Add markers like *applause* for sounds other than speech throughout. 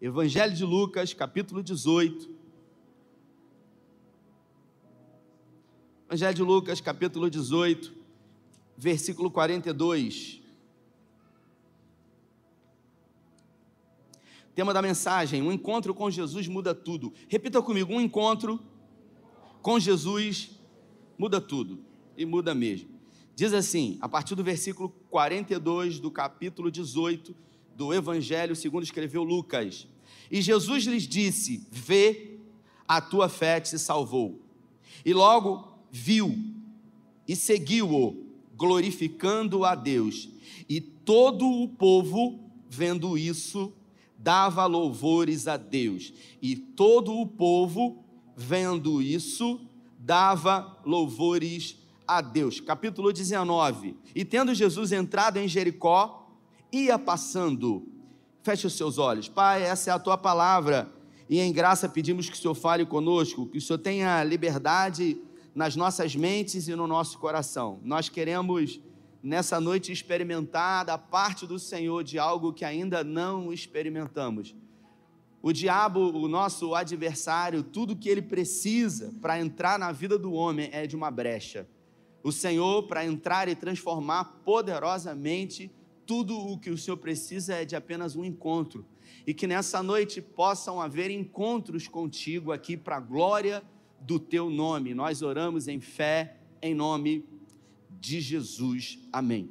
Evangelho de Lucas, capítulo 18. Evangelho de Lucas, capítulo 18, versículo 42. Tema da mensagem: um encontro com Jesus muda tudo. Repita comigo: um encontro com Jesus muda tudo. E muda mesmo. Diz assim, a partir do versículo 42 do capítulo 18 do Evangelho, segundo escreveu Lucas. E Jesus lhes disse: Vê, a tua fé te salvou. E logo viu e seguiu-o, glorificando a Deus. E todo o povo, vendo isso, dava louvores a Deus. E todo o povo, vendo isso, dava louvores a Deus. Capítulo 19. E tendo Jesus entrado em Jericó, ia passando. Feche os seus olhos. Pai, essa é a tua palavra. E em graça pedimos que o Senhor fale conosco, que o Senhor tenha liberdade nas nossas mentes e no nosso coração. Nós queremos nessa noite experimentar da parte do Senhor de algo que ainda não experimentamos. O diabo, o nosso adversário, tudo que ele precisa para entrar na vida do homem é de uma brecha. O Senhor, para entrar e transformar poderosamente, tudo o que o Senhor precisa é de apenas um encontro. E que nessa noite possam haver encontros contigo aqui para a glória do teu nome. Nós oramos em fé, em nome de Jesus. Amém.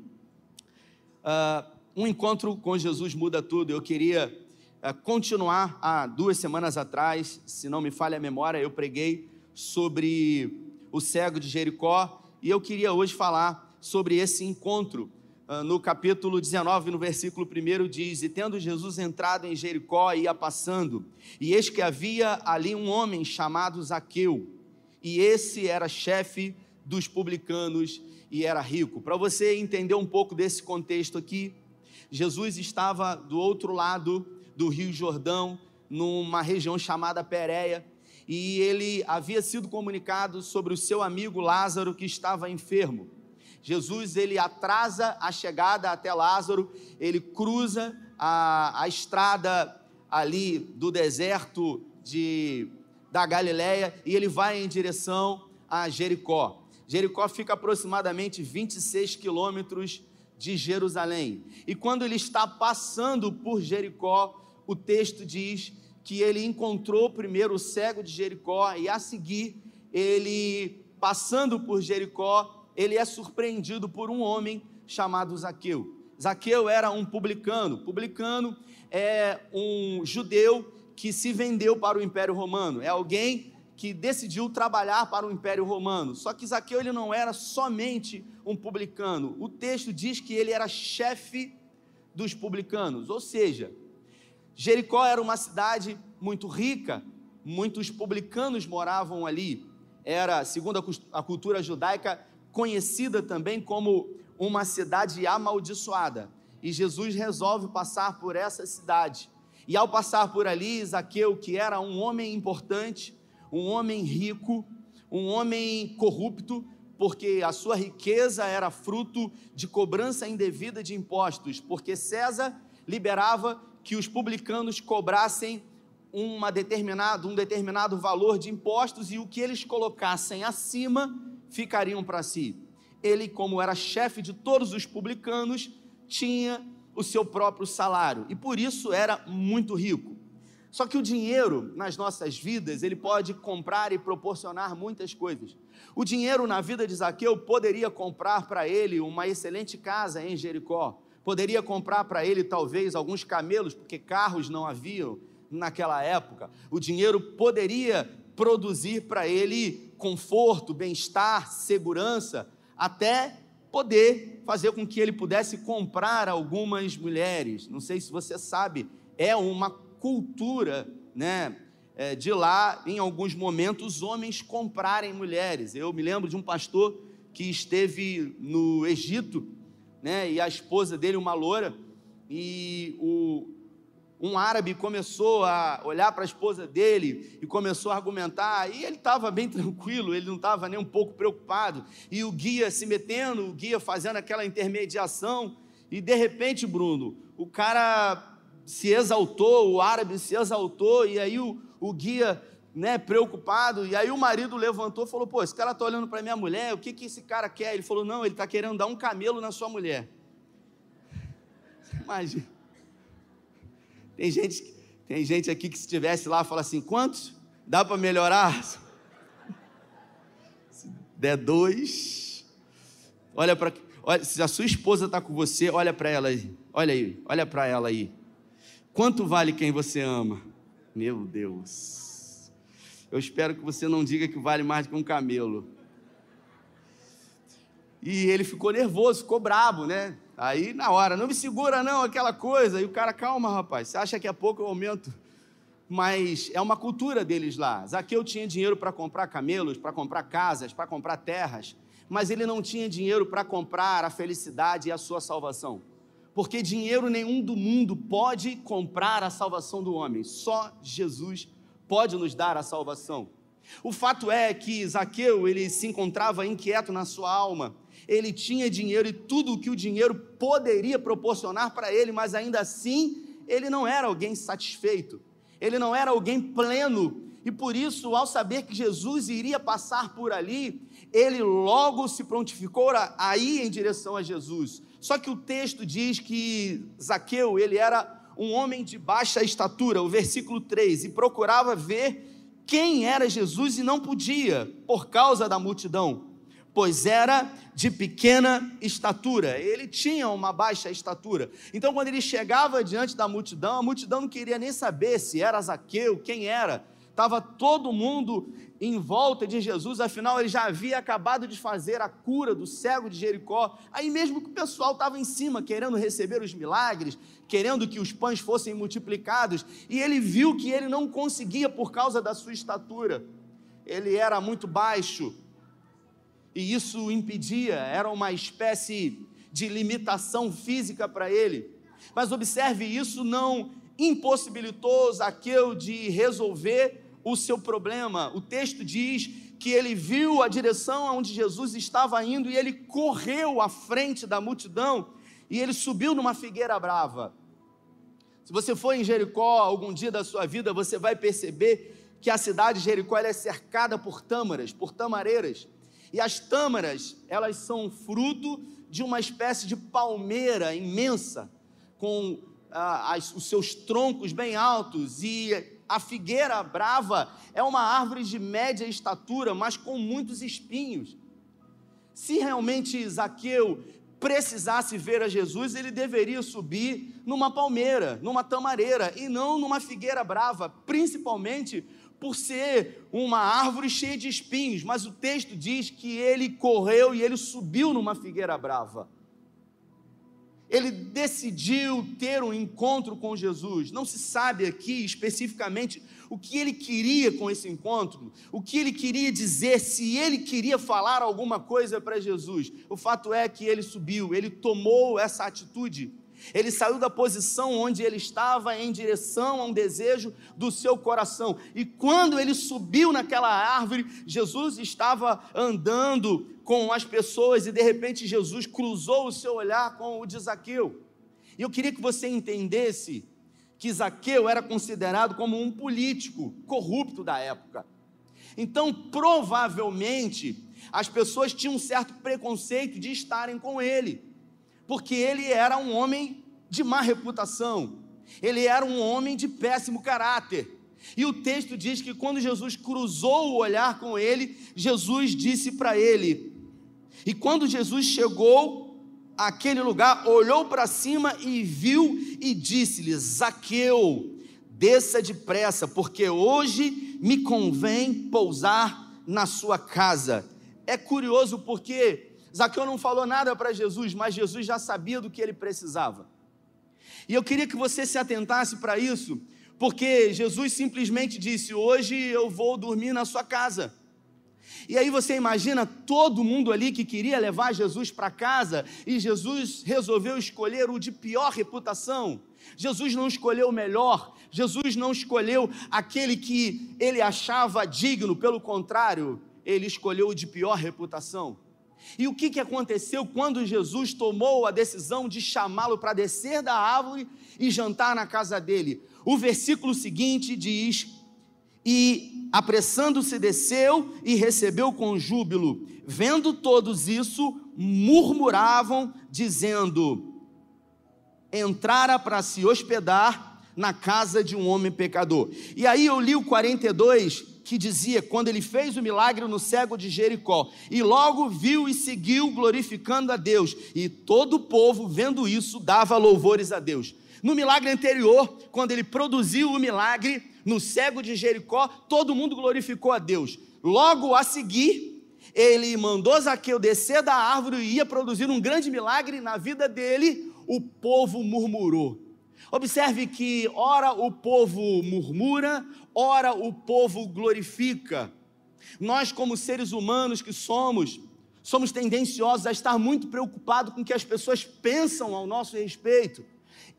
Uh, um encontro com Jesus muda tudo. Eu queria uh, continuar há duas semanas atrás, se não me falha a memória, eu preguei sobre o cego de Jericó e eu queria hoje falar sobre esse encontro. Uh, no capítulo 19, no versículo 1, diz: E tendo Jesus entrado em Jericó, ia passando, e eis que havia ali um homem chamado Zaqueu, e esse era chefe dos publicanos e era rico. Para você entender um pouco desse contexto aqui, Jesus estava do outro lado do Rio Jordão, numa região chamada Pérea, e ele havia sido comunicado sobre o seu amigo Lázaro que estava enfermo. Jesus ele atrasa a chegada até Lázaro, ele cruza a, a estrada ali do deserto de, da Galileia e ele vai em direção a Jericó. Jericó fica aproximadamente 26 quilômetros de Jerusalém. E quando ele está passando por Jericó, o texto diz que ele encontrou primeiro o cego de Jericó e a seguir, ele passando por Jericó, ele é surpreendido por um homem chamado Zaqueu. Zaqueu era um publicano. Publicano é um judeu que se vendeu para o Império Romano. É alguém que decidiu trabalhar para o Império Romano. Só que Zaqueu ele não era somente um publicano. O texto diz que ele era chefe dos publicanos, ou seja, Jericó era uma cidade muito rica, muitos publicanos moravam ali. Era, segundo a cultura judaica, conhecida também como uma cidade amaldiçoada. E Jesus resolve passar por essa cidade. E ao passar por ali, Zaqueu, que era um homem importante, um homem rico, um homem corrupto, porque a sua riqueza era fruto de cobrança indevida de impostos, porque César liberava que os publicanos cobrassem uma determinado, um determinado valor de impostos e o que eles colocassem acima ficariam para si. Ele, como era chefe de todos os publicanos, tinha o seu próprio salário e por isso era muito rico. Só que o dinheiro nas nossas vidas, ele pode comprar e proporcionar muitas coisas. O dinheiro na vida de Zaqueu poderia comprar para ele uma excelente casa em Jericó, poderia comprar para ele talvez alguns camelos, porque carros não haviam naquela época. O dinheiro poderia produzir para ele conforto, bem-estar, segurança, até poder fazer com que ele pudesse comprar algumas mulheres. Não sei se você sabe, é uma cultura, né? É, de lá, em alguns momentos, homens comprarem mulheres. Eu me lembro de um pastor que esteve no Egito, né? E a esposa dele, uma loura, e o, um árabe começou a olhar para a esposa dele e começou a argumentar, e ele estava bem *laughs* tranquilo, ele não estava nem um pouco preocupado, e o guia se metendo, o guia fazendo aquela intermediação, e de repente, Bruno, o cara se exaltou, o árabe se exaltou, e aí o, o guia, né, preocupado, e aí o marido levantou e falou: pô, esse cara está olhando para minha mulher, o que, que esse cara quer? Ele falou: não, ele está querendo dar um camelo na sua mulher. *laughs* Imagina. Tem gente, tem gente aqui que se estivesse lá, fala assim: quantos? Dá para melhorar? *laughs* Se der dois, olha para. Se a sua esposa está com você, olha para ela aí. Olha aí, olha para ela aí. Quanto vale quem você ama? Meu Deus. Eu espero que você não diga que vale mais do que um camelo. E ele ficou nervoso, ficou brabo, né? Aí na hora, não me segura não, aquela coisa. E o cara, calma, rapaz, você acha que a pouco eu aumento? Mas é uma cultura deles lá. Zaqueu tinha dinheiro para comprar camelos, para comprar casas, para comprar terras mas ele não tinha dinheiro para comprar a felicidade e a sua salvação. Porque dinheiro nenhum do mundo pode comprar a salvação do homem, só Jesus pode nos dar a salvação. O fato é que Zaqueu, ele se encontrava inquieto na sua alma. Ele tinha dinheiro e tudo o que o dinheiro poderia proporcionar para ele, mas ainda assim, ele não era alguém satisfeito. Ele não era alguém pleno. E por isso, ao saber que Jesus iria passar por ali, ele logo se prontificou a ir em direção a Jesus. Só que o texto diz que Zaqueu, ele era um homem de baixa estatura, o versículo 3, e procurava ver quem era Jesus e não podia, por causa da multidão, pois era de pequena estatura. Ele tinha uma baixa estatura. Então, quando ele chegava diante da multidão, a multidão não queria nem saber se era Zaqueu, quem era estava todo mundo em volta de Jesus, afinal ele já havia acabado de fazer a cura do cego de Jericó. Aí mesmo que o pessoal estava em cima, querendo receber os milagres, querendo que os pães fossem multiplicados, e ele viu que ele não conseguia por causa da sua estatura. Ele era muito baixo, e isso impedia, era uma espécie de limitação física para ele. Mas observe, isso não impossibilitou Zaqueu de resolver o seu problema. O texto diz que ele viu a direção aonde Jesus estava indo e ele correu à frente da multidão e ele subiu numa figueira brava. Se você for em Jericó algum dia da sua vida, você vai perceber que a cidade de Jericó é cercada por tâmaras, por tamareiras. E as tâmaras, elas são fruto de uma espécie de palmeira imensa, com ah, as, os seus troncos bem altos e a figueira brava é uma árvore de média estatura, mas com muitos espinhos. Se realmente Zaqueu precisasse ver a Jesus, ele deveria subir numa palmeira, numa tamareira, e não numa figueira brava, principalmente por ser uma árvore cheia de espinhos. Mas o texto diz que ele correu e ele subiu numa figueira brava ele decidiu ter um encontro com Jesus. Não se sabe aqui especificamente o que ele queria com esse encontro, o que ele queria dizer, se ele queria falar alguma coisa para Jesus. O fato é que ele subiu, ele tomou essa atitude. Ele saiu da posição onde ele estava em direção a um desejo do seu coração. E quando ele subiu naquela árvore, Jesus estava andando com as pessoas e de repente Jesus cruzou o seu olhar com o de Zaqueu. E eu queria que você entendesse que Zaqueu era considerado como um político corrupto da época. Então, provavelmente, as pessoas tinham um certo preconceito de estarem com ele porque ele era um homem de má reputação, ele era um homem de péssimo caráter. E o texto diz que quando Jesus cruzou o olhar com ele, Jesus disse para ele. E quando Jesus chegou àquele lugar, olhou para cima e viu e disse-lhe: Zaqueu, desça depressa, porque hoje me convém pousar na sua casa. É curioso porque Zaqueu não falou nada para Jesus, mas Jesus já sabia do que ele precisava. E eu queria que você se atentasse para isso, porque Jesus simplesmente disse: Hoje eu vou dormir na sua casa. E aí você imagina todo mundo ali que queria levar Jesus para casa e Jesus resolveu escolher o de pior reputação. Jesus não escolheu o melhor, Jesus não escolheu aquele que ele achava digno, pelo contrário, ele escolheu o de pior reputação. E o que, que aconteceu quando Jesus tomou a decisão de chamá-lo para descer da árvore e jantar na casa dele? O versículo seguinte diz: E apressando-se desceu e recebeu com júbilo. Vendo todos isso, murmuravam, dizendo: Entrara para se hospedar na casa de um homem pecador. E aí eu li o 42 que dizia quando ele fez o milagre no cego de Jericó, e logo viu e seguiu glorificando a Deus, e todo o povo, vendo isso, dava louvores a Deus. No milagre anterior, quando ele produziu o milagre no cego de Jericó, todo mundo glorificou a Deus. Logo a seguir, ele mandou Zaqueu descer da árvore e ia produzir um grande milagre na vida dele, o povo murmurou. Observe que, ora o povo murmura, ora o povo glorifica. Nós, como seres humanos que somos, somos tendenciosos a estar muito preocupados com o que as pessoas pensam ao nosso respeito.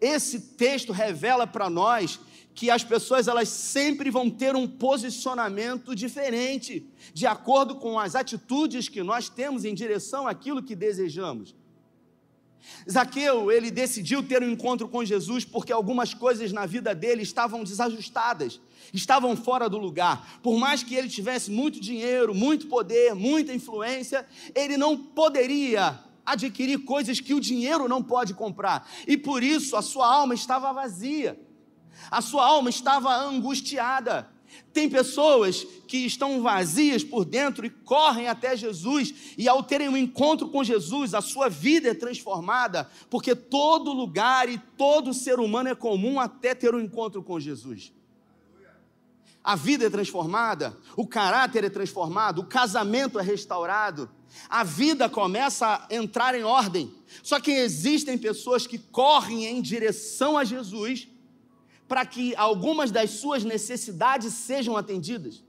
Esse texto revela para nós que as pessoas elas sempre vão ter um posicionamento diferente, de acordo com as atitudes que nós temos em direção àquilo que desejamos. Zaqueu, ele decidiu ter um encontro com Jesus porque algumas coisas na vida dele estavam desajustadas, estavam fora do lugar. Por mais que ele tivesse muito dinheiro, muito poder, muita influência, ele não poderia adquirir coisas que o dinheiro não pode comprar. E por isso a sua alma estava vazia. A sua alma estava angustiada. Tem pessoas que estão vazias por dentro e correm até Jesus, e ao terem um encontro com Jesus, a sua vida é transformada, porque todo lugar e todo ser humano é comum até ter um encontro com Jesus. A vida é transformada, o caráter é transformado, o casamento é restaurado, a vida começa a entrar em ordem. Só que existem pessoas que correm em direção a Jesus para que algumas das suas necessidades sejam atendidas.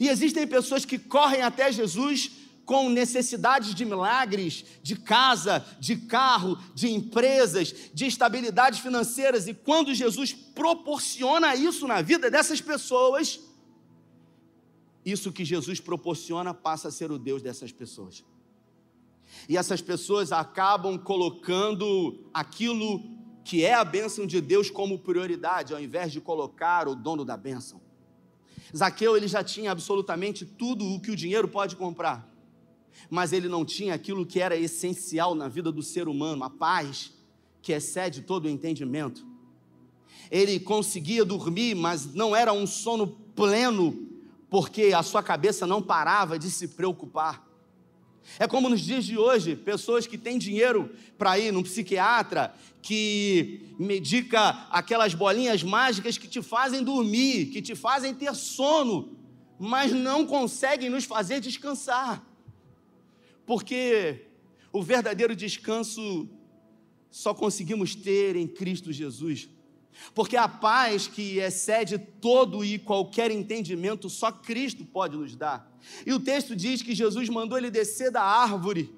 E existem pessoas que correm até Jesus com necessidades de milagres, de casa, de carro, de empresas, de estabilidades financeiras, e quando Jesus proporciona isso na vida dessas pessoas, isso que Jesus proporciona passa a ser o Deus dessas pessoas. E essas pessoas acabam colocando aquilo que é a bênção de Deus como prioridade, ao invés de colocar o dono da bênção. Zaqueu ele já tinha absolutamente tudo o que o dinheiro pode comprar, mas ele não tinha aquilo que era essencial na vida do ser humano, a paz que excede todo o entendimento. Ele conseguia dormir, mas não era um sono pleno, porque a sua cabeça não parava de se preocupar. É como nos dias de hoje, pessoas que têm dinheiro para ir num psiquiatra, que medica aquelas bolinhas mágicas que te fazem dormir, que te fazem ter sono, mas não conseguem nos fazer descansar. Porque o verdadeiro descanso só conseguimos ter em Cristo Jesus. Porque a paz que excede todo e qualquer entendimento, só Cristo pode nos dar. E o texto diz que Jesus mandou ele descer da árvore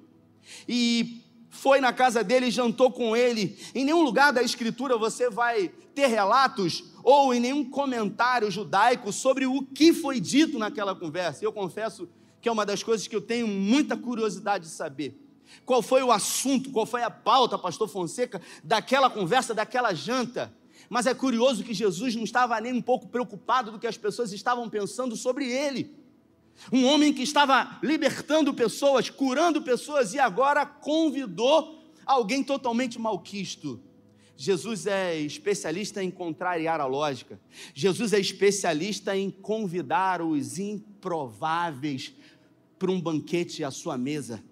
e foi na casa dele e jantou com ele. Em nenhum lugar da Escritura você vai ter relatos ou em nenhum comentário judaico sobre o que foi dito naquela conversa. Eu confesso que é uma das coisas que eu tenho muita curiosidade de saber. Qual foi o assunto, qual foi a pauta, Pastor Fonseca, daquela conversa, daquela janta? Mas é curioso que Jesus não estava nem um pouco preocupado do que as pessoas estavam pensando sobre ele. Um homem que estava libertando pessoas, curando pessoas e agora convidou alguém totalmente malquisto. Jesus é especialista em contrariar a lógica. Jesus é especialista em convidar os improváveis para um banquete à sua mesa.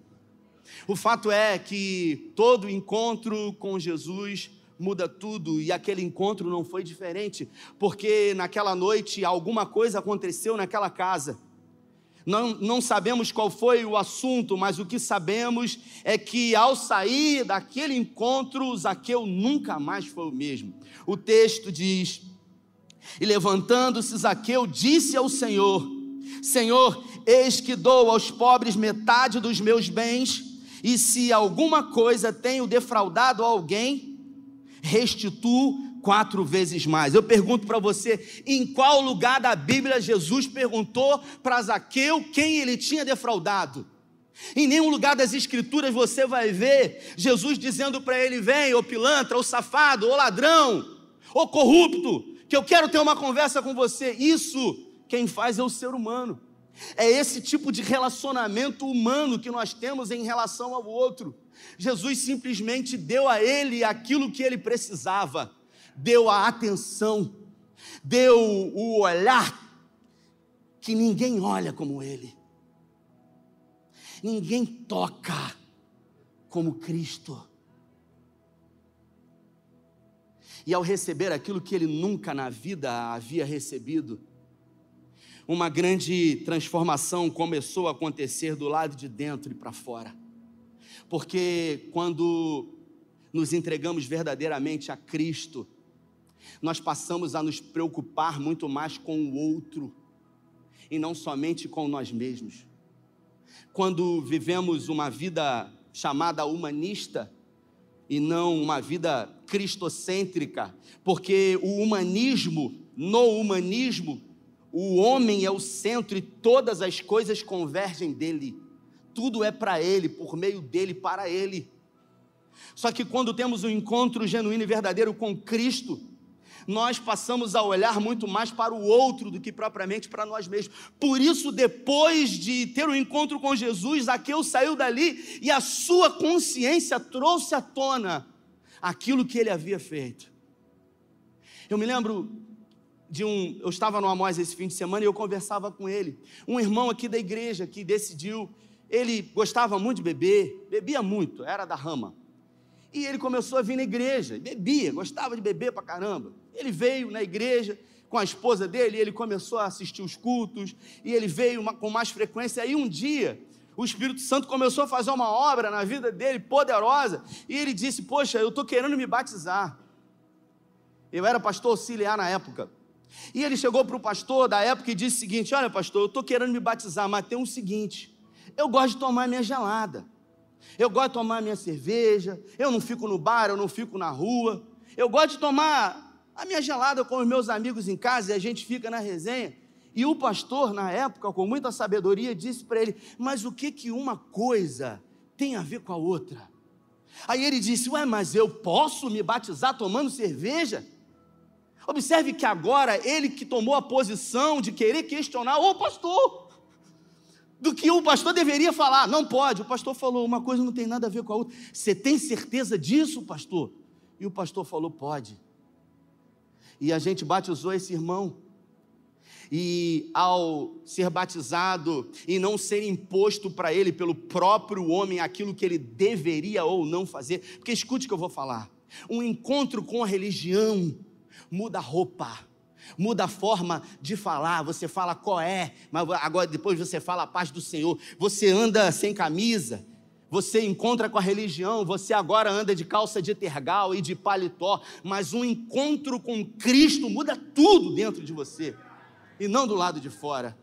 O fato é que todo encontro com Jesus muda tudo e aquele encontro não foi diferente, porque naquela noite alguma coisa aconteceu naquela casa. Não, não sabemos qual foi o assunto, mas o que sabemos é que ao sair daquele encontro, Zaqueu nunca mais foi o mesmo. O texto diz: E levantando-se Zaqueu, disse ao Senhor: Senhor, eis que dou aos pobres metade dos meus bens, e se alguma coisa tenho defraudado alguém, restituo quatro vezes mais. Eu pergunto para você, em qual lugar da Bíblia Jesus perguntou para Zaqueu quem ele tinha defraudado? Em nenhum lugar das Escrituras você vai ver Jesus dizendo para ele: vem, ô pilantra, ô safado, ô ladrão, ô corrupto, que eu quero ter uma conversa com você. Isso quem faz é o ser humano. É esse tipo de relacionamento humano que nós temos em relação ao outro. Jesus simplesmente deu a ele aquilo que ele precisava, deu a atenção, deu o olhar que ninguém olha como ele. Ninguém toca como Cristo. E ao receber aquilo que ele nunca na vida havia recebido, uma grande transformação começou a acontecer do lado de dentro e para fora. Porque quando nos entregamos verdadeiramente a Cristo, nós passamos a nos preocupar muito mais com o outro e não somente com nós mesmos. Quando vivemos uma vida chamada humanista e não uma vida cristocêntrica, porque o humanismo, no humanismo, o homem é o centro e todas as coisas convergem dele. Tudo é para ele, por meio dele, para ele. Só que quando temos um encontro genuíno e verdadeiro com Cristo, nós passamos a olhar muito mais para o outro do que propriamente para nós mesmos. Por isso, depois de ter o um encontro com Jesus, Zaqueu saiu dali e a sua consciência trouxe à tona aquilo que ele havia feito. Eu me lembro de um. Eu estava no Amós esse fim de semana e eu conversava com ele. Um irmão aqui da igreja que decidiu. Ele gostava muito de beber, bebia muito, era da rama. E ele começou a vir na igreja, bebia, gostava de beber pra caramba. Ele veio na igreja com a esposa dele, e ele começou a assistir os cultos, e ele veio com mais frequência. Aí um dia, o Espírito Santo começou a fazer uma obra na vida dele poderosa, e ele disse: Poxa, eu estou querendo me batizar. Eu era pastor auxiliar na época. E ele chegou para o pastor da época e disse o seguinte: Olha, pastor, eu estou querendo me batizar, mas tem um seguinte: eu gosto de tomar minha gelada, eu gosto de tomar minha cerveja, eu não fico no bar, eu não fico na rua, eu gosto de tomar a minha gelada com os meus amigos em casa e a gente fica na resenha. E o pastor, na época, com muita sabedoria, disse para ele: Mas o que que uma coisa tem a ver com a outra? Aí ele disse: Ué, mas eu posso me batizar tomando cerveja? Observe que agora ele que tomou a posição de querer questionar o pastor, do que o pastor deveria falar, não pode. O pastor falou: uma coisa não tem nada a ver com a outra. Você tem certeza disso, pastor? E o pastor falou: pode. E a gente batizou esse irmão. E ao ser batizado e não ser imposto para ele pelo próprio homem aquilo que ele deveria ou não fazer, porque escute o que eu vou falar: um encontro com a religião muda a roupa, muda a forma de falar. Você fala qual é, mas agora depois você fala a paz do Senhor. Você anda sem camisa, você encontra com a religião, você agora anda de calça de tergal e de paletó, mas um encontro com Cristo muda tudo dentro de você e não do lado de fora.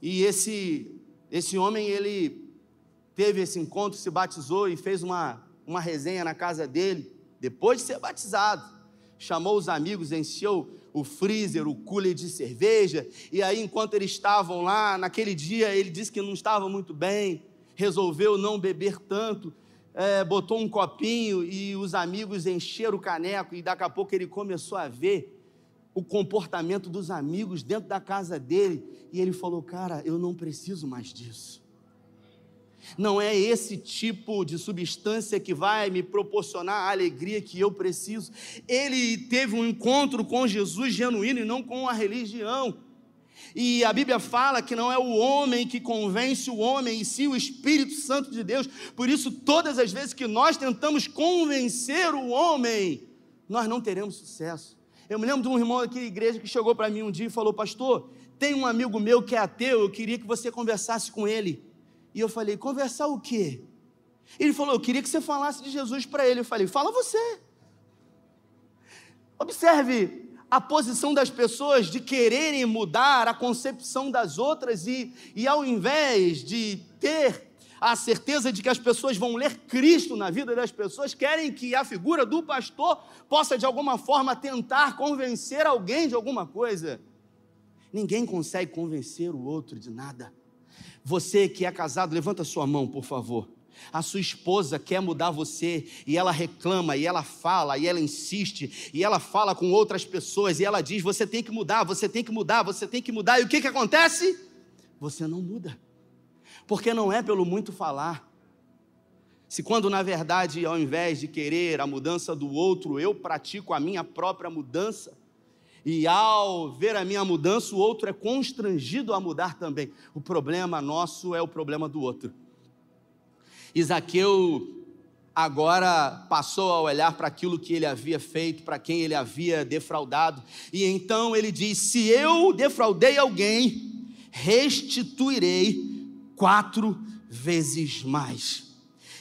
E esse esse homem ele teve esse encontro, se batizou e fez uma uma resenha na casa dele depois de ser batizado chamou os amigos, encheu o freezer, o cooler de cerveja, e aí, enquanto eles estavam lá, naquele dia, ele disse que não estava muito bem, resolveu não beber tanto, é, botou um copinho e os amigos encheram o caneco, e daqui a pouco ele começou a ver o comportamento dos amigos dentro da casa dele, e ele falou: Cara, eu não preciso mais disso. Não é esse tipo de substância que vai me proporcionar a alegria que eu preciso. Ele teve um encontro com Jesus genuíno e não com a religião. E a Bíblia fala que não é o homem que convence o homem, e sim o Espírito Santo de Deus. Por isso, todas as vezes que nós tentamos convencer o homem, nós não teremos sucesso. Eu me lembro de um irmão aqui da igreja que chegou para mim um dia e falou: Pastor, tem um amigo meu que é ateu, eu queria que você conversasse com ele. E eu falei: conversar o quê? Ele falou: eu queria que você falasse de Jesus para ele. Eu falei: fala você. Observe a posição das pessoas de quererem mudar a concepção das outras e, e ao invés de ter a certeza de que as pessoas vão ler Cristo na vida das pessoas, querem que a figura do pastor possa de alguma forma tentar convencer alguém de alguma coisa. Ninguém consegue convencer o outro de nada. Você que é casado, levanta sua mão, por favor. A sua esposa quer mudar você e ela reclama, e ela fala, e ela insiste, e ela fala com outras pessoas, e ela diz: Você tem que mudar, você tem que mudar, você tem que mudar. E o que, que acontece? Você não muda, porque não é pelo muito falar. Se quando na verdade, ao invés de querer a mudança do outro, eu pratico a minha própria mudança, e ao ver a minha mudança, o outro é constrangido a mudar também. O problema nosso é o problema do outro. Isaqueu agora passou a olhar para aquilo que ele havia feito, para quem ele havia defraudado, e então ele diz: Se eu defraudei alguém, restituirei quatro vezes mais.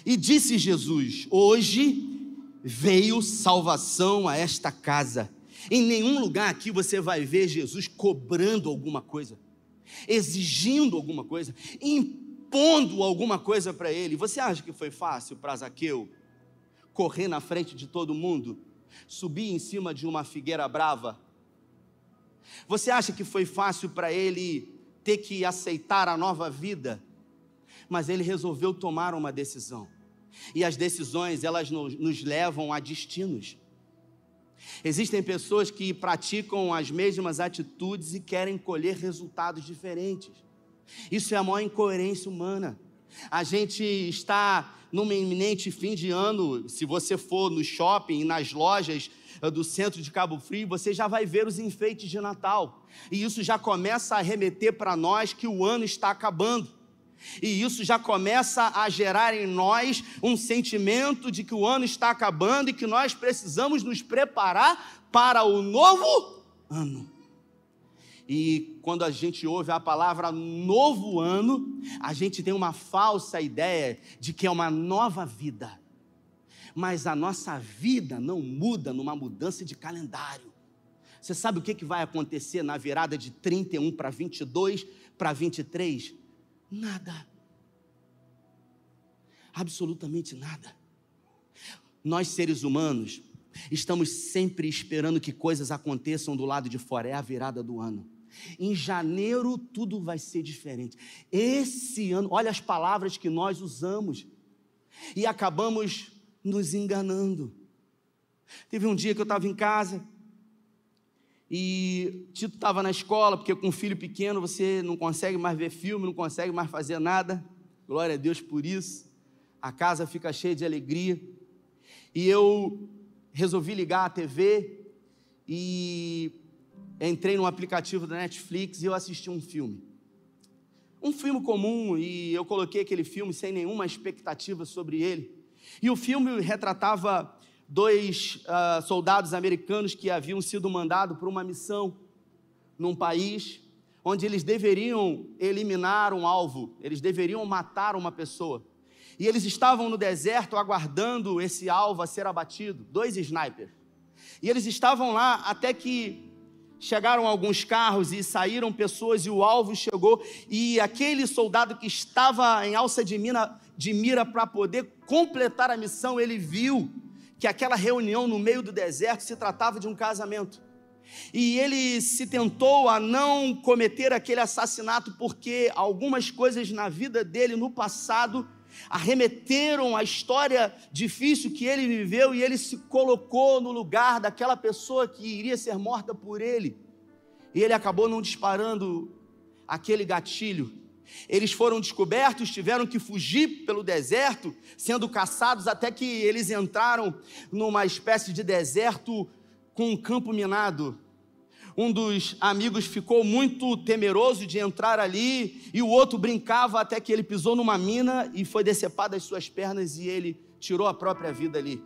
E disse Jesus: Hoje veio salvação a esta casa. Em nenhum lugar aqui você vai ver Jesus cobrando alguma coisa, exigindo alguma coisa, impondo alguma coisa para ele. Você acha que foi fácil para Zaqueu correr na frente de todo mundo, subir em cima de uma figueira brava? Você acha que foi fácil para ele ter que aceitar a nova vida? Mas ele resolveu tomar uma decisão. E as decisões, elas nos levam a destinos. Existem pessoas que praticam as mesmas atitudes e querem colher resultados diferentes. Isso é a maior incoerência humana. A gente está num iminente fim de ano, se você for no shopping, nas lojas eh, do centro de Cabo Frio, você já vai ver os enfeites de Natal. E isso já começa a remeter para nós que o ano está acabando. E isso já começa a gerar em nós um sentimento de que o ano está acabando e que nós precisamos nos preparar para o novo ano. E quando a gente ouve a palavra novo ano, a gente tem uma falsa ideia de que é uma nova vida. Mas a nossa vida não muda numa mudança de calendário. Você sabe o que, vai acontecer na virada de 31 para 22 para 23? Nada. Absolutamente nada. Nós, seres humanos, estamos sempre esperando que coisas aconteçam do lado de fora, é a virada do ano. Em janeiro tudo vai ser diferente. Esse ano, olha as palavras que nós usamos e acabamos nos enganando. Teve um dia que eu estava em casa e Tito estava na escola, porque com um filho pequeno você não consegue mais ver filme, não consegue mais fazer nada. Glória a Deus por isso. A casa fica cheia de alegria. E eu resolvi ligar a TV e entrei no aplicativo da Netflix e eu assisti um filme. Um filme comum e eu coloquei aquele filme sem nenhuma expectativa sobre ele. E o filme retratava dois uh, soldados americanos que haviam sido mandados para uma missão num país onde eles deveriam eliminar um alvo, eles deveriam matar uma pessoa. E eles estavam no deserto aguardando esse alvo a ser abatido, dois snipers. E eles estavam lá até que chegaram alguns carros e saíram pessoas e o alvo chegou e aquele soldado que estava em alça de, de mira para poder completar a missão, ele viu que aquela reunião no meio do deserto se tratava de um casamento. E ele se tentou a não cometer aquele assassinato porque algumas coisas na vida dele no passado arremeteram a história difícil que ele viveu e ele se colocou no lugar daquela pessoa que iria ser morta por ele. E ele acabou não disparando aquele gatilho. Eles foram descobertos, tiveram que fugir pelo deserto, sendo caçados até que eles entraram numa espécie de deserto com um campo minado um dos amigos ficou muito temeroso de entrar ali, e o outro brincava até que ele pisou numa mina e foi decepado as suas pernas e ele tirou a própria vida ali.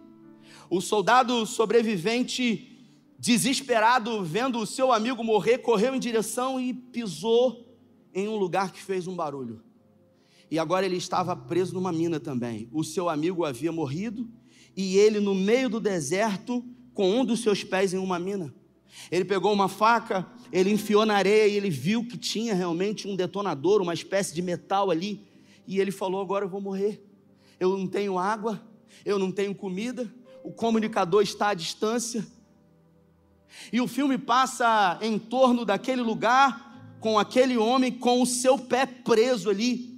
O soldado sobrevivente, desesperado, vendo o seu amigo morrer, correu em direção e pisou em um lugar que fez um barulho. E agora ele estava preso numa mina também. O seu amigo havia morrido e ele, no meio do deserto, com um dos seus pés em uma mina. Ele pegou uma faca, ele enfiou na areia e ele viu que tinha realmente um detonador, uma espécie de metal ali. E ele falou: Agora eu vou morrer. Eu não tenho água, eu não tenho comida, o comunicador está à distância. E o filme passa em torno daquele lugar com aquele homem com o seu pé preso ali.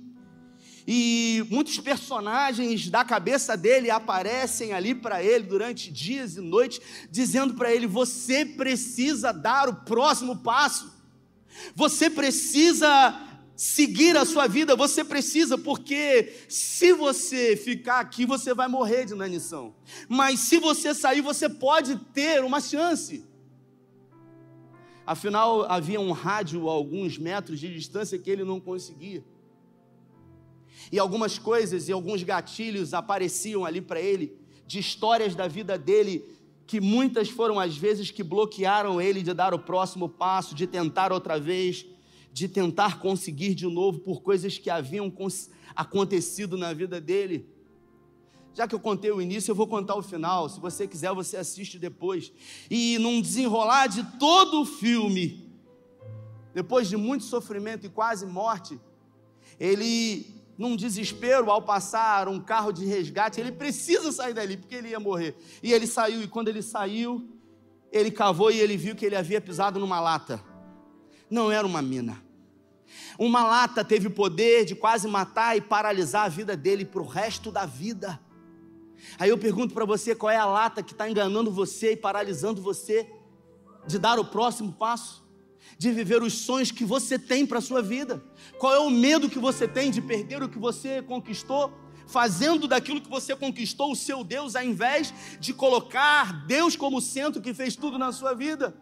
E muitos personagens da cabeça dele aparecem ali para ele durante dias e noites, dizendo para ele: você precisa dar o próximo passo, você precisa seguir a sua vida, você precisa, porque se você ficar aqui, você vai morrer de inanição. Mas se você sair, você pode ter uma chance. Afinal, havia um rádio a alguns metros de distância que ele não conseguia. E algumas coisas e alguns gatilhos apareciam ali para ele, de histórias da vida dele, que muitas foram as vezes que bloquearam ele de dar o próximo passo, de tentar outra vez, de tentar conseguir de novo por coisas que haviam acontecido na vida dele. Já que eu contei o início, eu vou contar o final. Se você quiser, você assiste depois. E num desenrolar de todo o filme, depois de muito sofrimento e quase morte, ele num desespero ao passar um carro de resgate, ele precisa sair dali porque ele ia morrer. E ele saiu, e quando ele saiu, ele cavou e ele viu que ele havia pisado numa lata. Não era uma mina. Uma lata teve o poder de quase matar e paralisar a vida dele para o resto da vida. Aí eu pergunto para você: qual é a lata que está enganando você e paralisando você de dar o próximo passo? de viver os sonhos que você tem para a sua vida? Qual é o medo que você tem de perder o que você conquistou? Fazendo daquilo que você conquistou o seu Deus, ao invés de colocar Deus como centro que fez tudo na sua vida?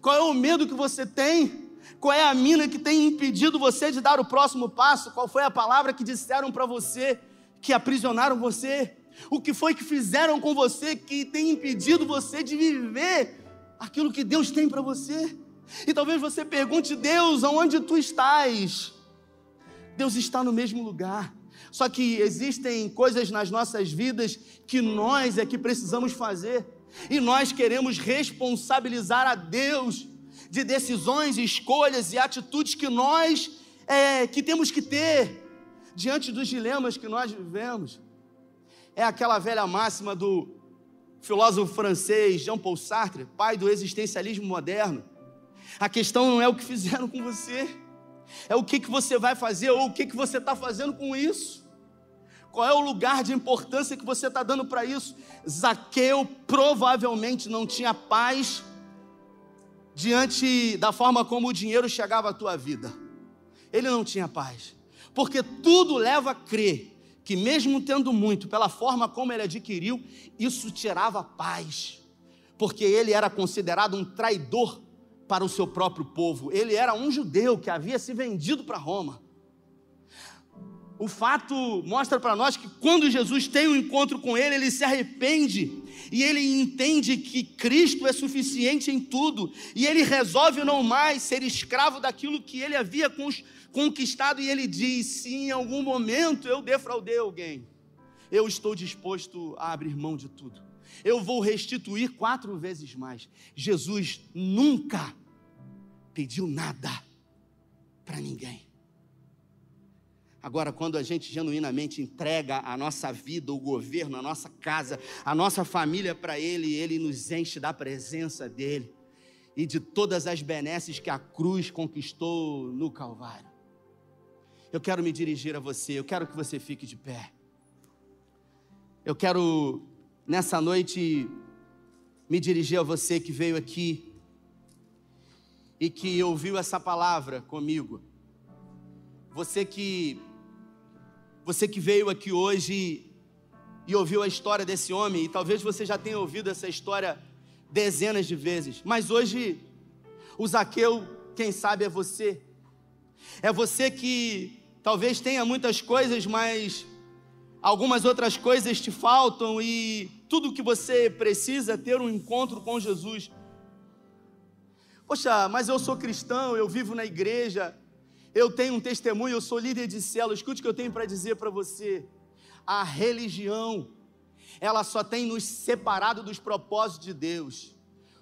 Qual é o medo que você tem? Qual é a mina que tem impedido você de dar o próximo passo? Qual foi a palavra que disseram para você que aprisionaram você? O que foi que fizeram com você que tem impedido você de viver aquilo que Deus tem para você? E talvez você pergunte, Deus, aonde tu estás? Deus está no mesmo lugar. Só que existem coisas nas nossas vidas que nós é que precisamos fazer. E nós queremos responsabilizar a Deus de decisões, escolhas e atitudes que nós é, que temos que ter diante dos dilemas que nós vivemos. É aquela velha máxima do filósofo francês Jean Paul Sartre, pai do existencialismo moderno a questão não é o que fizeram com você, é o que, que você vai fazer ou o que, que você está fazendo com isso. Qual é o lugar de importância que você está dando para isso? Zaqueu provavelmente não tinha paz diante da forma como o dinheiro chegava à tua vida. Ele não tinha paz, porque tudo leva a crer que, mesmo tendo muito, pela forma como ele adquiriu, isso tirava paz, porque ele era considerado um traidor para o seu próprio povo. Ele era um judeu que havia se vendido para Roma. O fato mostra para nós que quando Jesus tem um encontro com ele, ele se arrepende e ele entende que Cristo é suficiente em tudo e ele resolve não mais ser escravo daquilo que ele havia conquistado e ele diz: se em algum momento eu defraudei alguém, eu estou disposto a abrir mão de tudo eu vou restituir quatro vezes mais. Jesus nunca pediu nada para ninguém. Agora, quando a gente genuinamente entrega a nossa vida, o governo, a nossa casa, a nossa família para Ele, Ele nos enche da presença dEle e de todas as benesses que a cruz conquistou no Calvário. Eu quero me dirigir a você, eu quero que você fique de pé. Eu quero nessa noite me dirigir a você que veio aqui e que ouviu essa palavra comigo. Você que você que veio aqui hoje e ouviu a história desse homem, e talvez você já tenha ouvido essa história dezenas de vezes, mas hoje o Zaqueu, quem sabe é você. É você que talvez tenha muitas coisas, mas algumas outras coisas te faltam e tudo que você precisa é ter um encontro com Jesus. Poxa, mas eu sou cristão, eu vivo na igreja, eu tenho um testemunho, eu sou líder de célula. Escute o que eu tenho para dizer para você. A religião, ela só tem nos separado dos propósitos de Deus.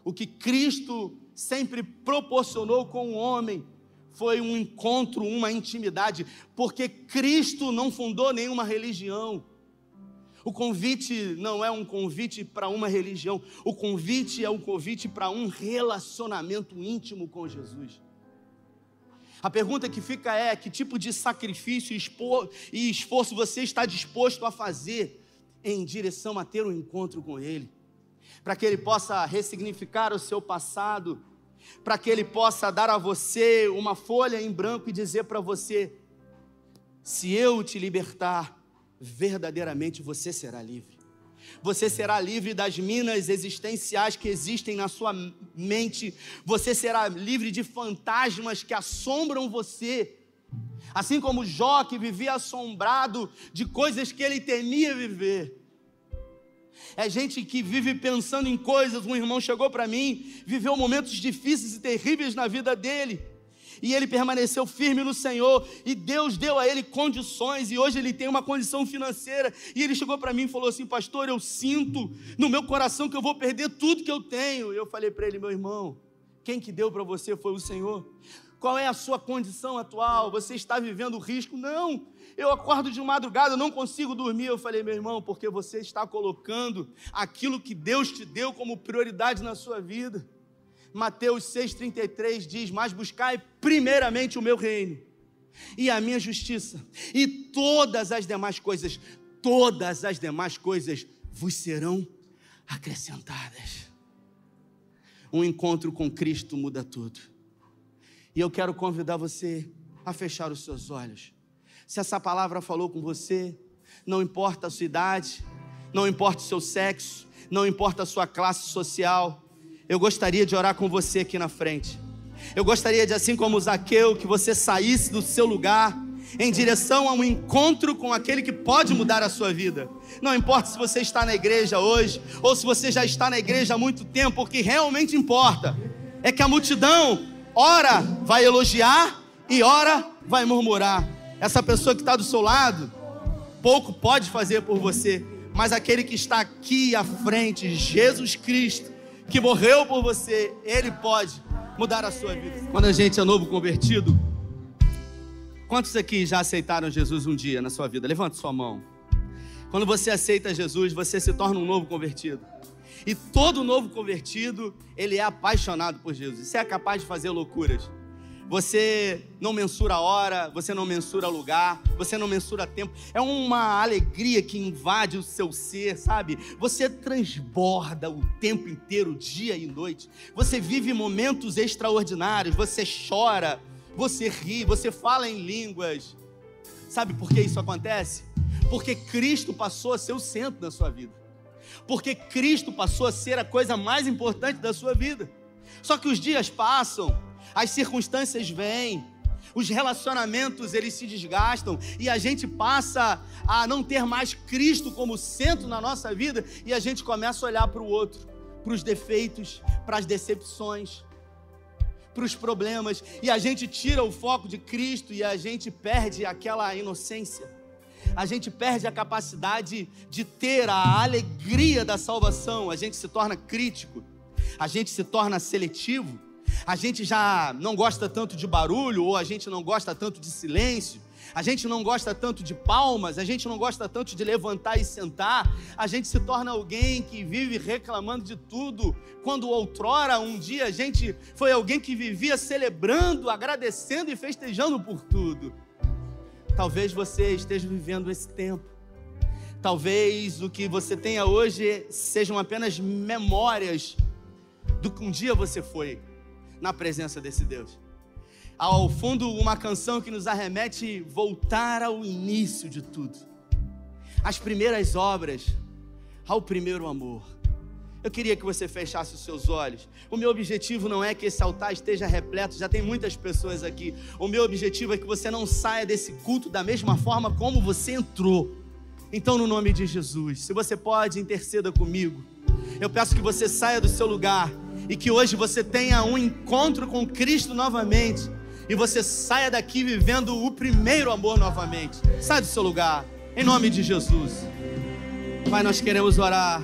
O que Cristo sempre proporcionou com o homem foi um encontro, uma intimidade, porque Cristo não fundou nenhuma religião. O convite não é um convite para uma religião, o convite é um convite para um relacionamento íntimo com Jesus. A pergunta que fica é: que tipo de sacrifício e esforço você está disposto a fazer em direção a ter um encontro com Ele? Para que Ele possa ressignificar o seu passado, para que Ele possa dar a você uma folha em branco e dizer para você: se eu te libertar, verdadeiramente você será livre. Você será livre das minas existenciais que existem na sua mente. Você será livre de fantasmas que assombram você. Assim como Jó, que vivia assombrado de coisas que ele temia viver. É gente que vive pensando em coisas. Um irmão chegou para mim, viveu momentos difíceis e terríveis na vida dele e ele permaneceu firme no Senhor, e Deus deu a ele condições, e hoje ele tem uma condição financeira. E ele chegou para mim e falou assim: Pastor, eu sinto no meu coração que eu vou perder tudo que eu tenho. E eu falei para ele: Meu irmão, quem que deu para você foi o Senhor. Qual é a sua condição atual? Você está vivendo risco? Não. Eu acordo de madrugada, não consigo dormir. Eu falei, meu irmão, porque você está colocando aquilo que Deus te deu como prioridade na sua vida. Mateus 6,33 diz: Mas buscai primeiramente o meu reino e a minha justiça, e todas as demais coisas, todas as demais coisas vos serão acrescentadas. Um encontro com Cristo muda tudo. E eu quero convidar você a fechar os seus olhos. Se essa palavra falou com você, não importa a sua idade, não importa o seu sexo, não importa a sua classe social, eu gostaria de orar com você aqui na frente. Eu gostaria de, assim como Zaqueu, que você saísse do seu lugar em direção a um encontro com aquele que pode mudar a sua vida. Não importa se você está na igreja hoje ou se você já está na igreja há muito tempo, o que realmente importa é que a multidão, ora vai elogiar e ora vai murmurar. Essa pessoa que está do seu lado, pouco pode fazer por você, mas aquele que está aqui à frente, Jesus Cristo, que morreu por você, Ele pode mudar a sua vida. Quando a gente é novo convertido, quantos aqui já aceitaram Jesus um dia na sua vida? Levante sua mão. Quando você aceita Jesus, você se torna um novo convertido. E todo novo convertido, ele é apaixonado por Jesus. Você é capaz de fazer loucuras você não mensura hora, você não mensura lugar, você não mensura tempo. É uma alegria que invade o seu ser, sabe? Você transborda o tempo inteiro, dia e noite. Você vive momentos extraordinários, você chora, você ri, você fala em línguas. Sabe por que isso acontece? Porque Cristo passou a ser o centro da sua vida. Porque Cristo passou a ser a coisa mais importante da sua vida. Só que os dias passam, as circunstâncias vêm, os relacionamentos eles se desgastam e a gente passa a não ter mais Cristo como centro na nossa vida e a gente começa a olhar para o outro, para os defeitos, para as decepções, para os problemas e a gente tira o foco de Cristo e a gente perde aquela inocência. A gente perde a capacidade de ter a alegria da salvação, a gente se torna crítico, a gente se torna seletivo, a gente já não gosta tanto de barulho, ou a gente não gosta tanto de silêncio, a gente não gosta tanto de palmas, a gente não gosta tanto de levantar e sentar, a gente se torna alguém que vive reclamando de tudo, quando outrora, um dia, a gente foi alguém que vivia celebrando, agradecendo e festejando por tudo. Talvez você esteja vivendo esse tempo. Talvez o que você tenha hoje sejam apenas memórias do que um dia você foi na presença desse Deus. Ao fundo, uma canção que nos arremete voltar ao início de tudo, às primeiras obras, ao primeiro amor. Eu queria que você fechasse os seus olhos. O meu objetivo não é que esse altar esteja repleto, já tem muitas pessoas aqui. O meu objetivo é que você não saia desse culto da mesma forma como você entrou. Então, no nome de Jesus, se você pode, interceda comigo. Eu peço que você saia do seu lugar e que hoje você tenha um encontro com Cristo novamente e você saia daqui vivendo o primeiro amor novamente. Sai do seu lugar, em nome de Jesus. Pai, nós queremos orar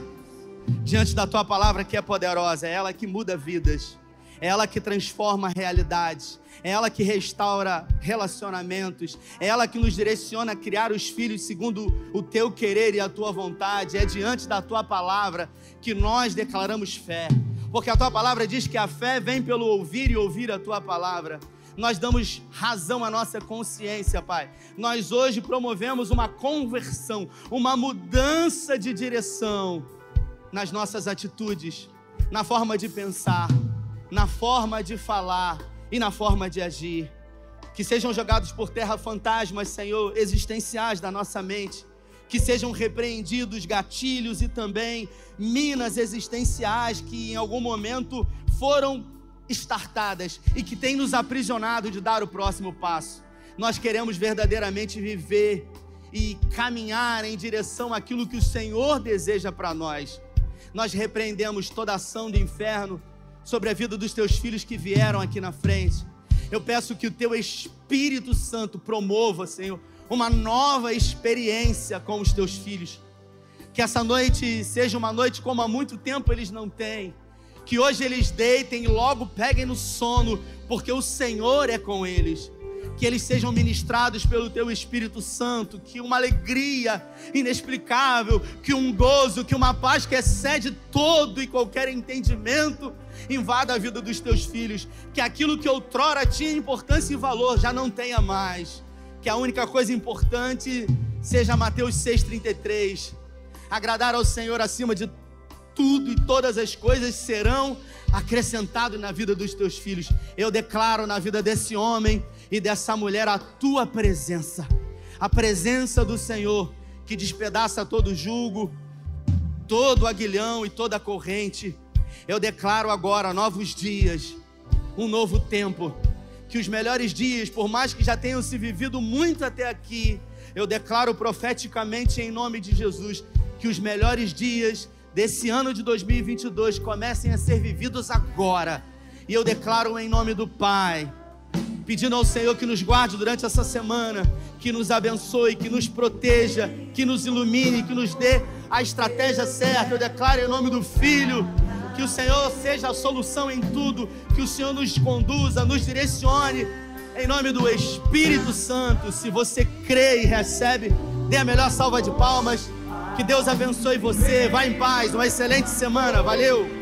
diante da tua palavra que é poderosa, é ela que muda vidas, é ela que transforma realidades, é ela que restaura relacionamentos, é ela que nos direciona a criar os filhos segundo o teu querer e a tua vontade, é diante da tua palavra que nós declaramos fé. Porque a tua palavra diz que a fé vem pelo ouvir e ouvir a tua palavra. nós damos razão à nossa consciência, Pai. Nós hoje promovemos uma conversão, uma mudança de direção nas nossas atitudes, na forma de pensar, na forma de falar e na forma de agir. Que sejam jogados por terra fantasmas, Senhor, existenciais da nossa mente. Que sejam repreendidos gatilhos e também minas existenciais que em algum momento foram estartadas e que têm nos aprisionado de dar o próximo passo. Nós queremos verdadeiramente viver e caminhar em direção àquilo que o Senhor deseja para nós. Nós repreendemos toda ação do inferno sobre a vida dos teus filhos que vieram aqui na frente. Eu peço que o teu Espírito Santo promova, Senhor, uma nova experiência com os teus filhos. Que essa noite seja uma noite como há muito tempo eles não têm. Que hoje eles deitem e logo peguem no sono, porque o Senhor é com eles que eles sejam ministrados pelo teu Espírito Santo, que uma alegria inexplicável, que um gozo, que uma paz que excede todo e qualquer entendimento invada a vida dos teus filhos, que aquilo que outrora tinha importância e valor já não tenha mais, que a única coisa importante seja Mateus 6,33, agradar ao Senhor acima de tudo e todas as coisas serão acrescentadas na vida dos teus filhos. Eu declaro na vida desse homem e dessa mulher a tua presença, a presença do Senhor que despedaça todo jugo, todo aguilhão e toda corrente. Eu declaro agora novos dias, um novo tempo, que os melhores dias, por mais que já tenham se vivido muito até aqui, eu declaro profeticamente em nome de Jesus que os melhores dias desse ano de 2022 comecem a ser vividos agora. E eu declaro em nome do Pai, pedindo ao Senhor que nos guarde durante essa semana, que nos abençoe, que nos proteja, que nos ilumine, que nos dê a estratégia certa. Eu declaro em nome do Filho, que o Senhor seja a solução em tudo, que o Senhor nos conduza, nos direcione, em nome do Espírito Santo. Se você crê e recebe, dê a melhor salva de palmas. Que Deus abençoe você. Vá em paz. Uma excelente semana. Valeu.